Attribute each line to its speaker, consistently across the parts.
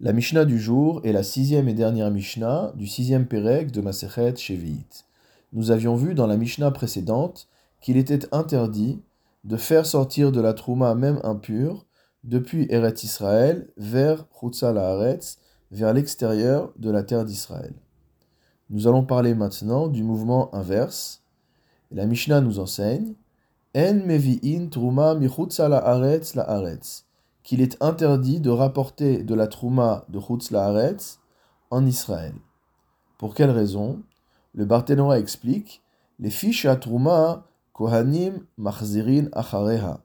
Speaker 1: La Mishnah du jour est la sixième et dernière Mishnah du sixième Pérec de Masechet Shevi'it. Nous avions vu dans la Mishnah précédente qu'il était interdit de faire sortir de la Trouma même impure depuis Eretz Israël vers Chutza Haaretz, vers l'extérieur de la terre d'Israël. Nous allons parler maintenant du mouvement inverse. La Mishnah nous enseigne En mevi'in truma mi la Haaretz la Haaretz qu'il est interdit de rapporter de la trouma de Chutz Laaretz en Israël. Pour quelle raison? Le Barthénora explique les fiches à trouma kohanim machzirin achareha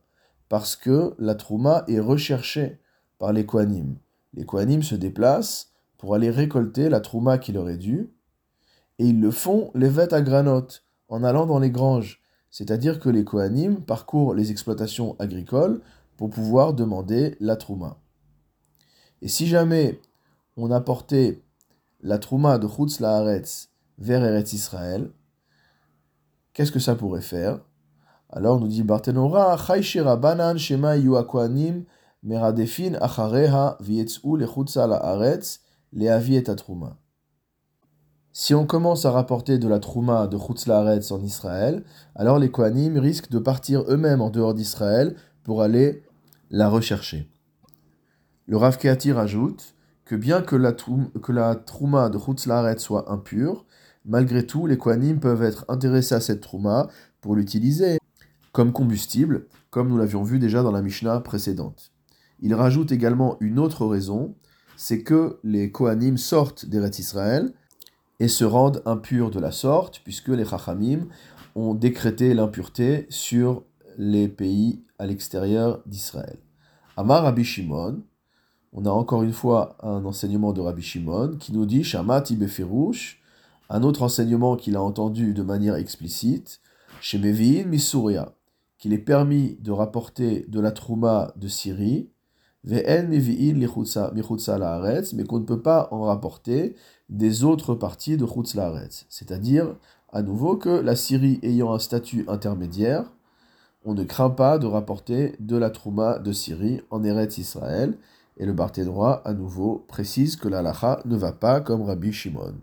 Speaker 1: parce que la trouma est recherchée par les kohanim. Les kohanim se déplacent pour aller récolter la trouma qui leur est due et ils le font les vêtes à granotes en allant dans les granges. C'est-à-dire que les kohanim parcourent les exploitations agricoles pour pouvoir demander la trouma. Et si jamais on apportait la trouma de Chutz Laaretz vers Eretz Israël, qu'est-ce que ça pourrait faire? Alors nous dit Barthénora, Chayshira banan shema yuakwanim meradefin achareha vietzou le Chutza Laaretz le avi trouma. Si on commence à rapporter de la trouma de Chutz Laaretz en Israël, alors les Kohanim risquent de partir eux-mêmes en dehors d'Israël pour aller la rechercher. Le Rav Keati rajoute que bien que la, que trouma de Chutzlaret soit impure, malgré tout, les Kohanim peuvent être intéressés à cette trouma pour l'utiliser comme combustible, comme nous l'avions vu déjà dans la Mishnah précédente. Il rajoute également une autre raison, c'est que les Kohanim sortent d'Eretz Israël et se rendent impurs de la sorte, puisque les Chachamim ont décrété l'impureté sur les pays à l'extérieur d'Israël. Amar Rabbi Shimon, on a encore une fois un enseignement de Rabbi Shimon qui nous dit Shamat Beferush, un autre enseignement qu'il a entendu de manière explicite, chez Mevi'in Misuria, qu'il est permis de rapporter de la Trouma de Syrie, Ve'en Mevi'in Michutza Laaretz, mais qu'on ne peut pas en rapporter des autres parties de Chutz Laaretz. C'est-à-dire, à nouveau, que la Syrie ayant un statut intermédiaire, on ne craint pas de rapporter de la Trouma de Syrie en Eretz Israël. Et le Barthénois, à nouveau, précise que la ne va pas comme Rabbi Shimon.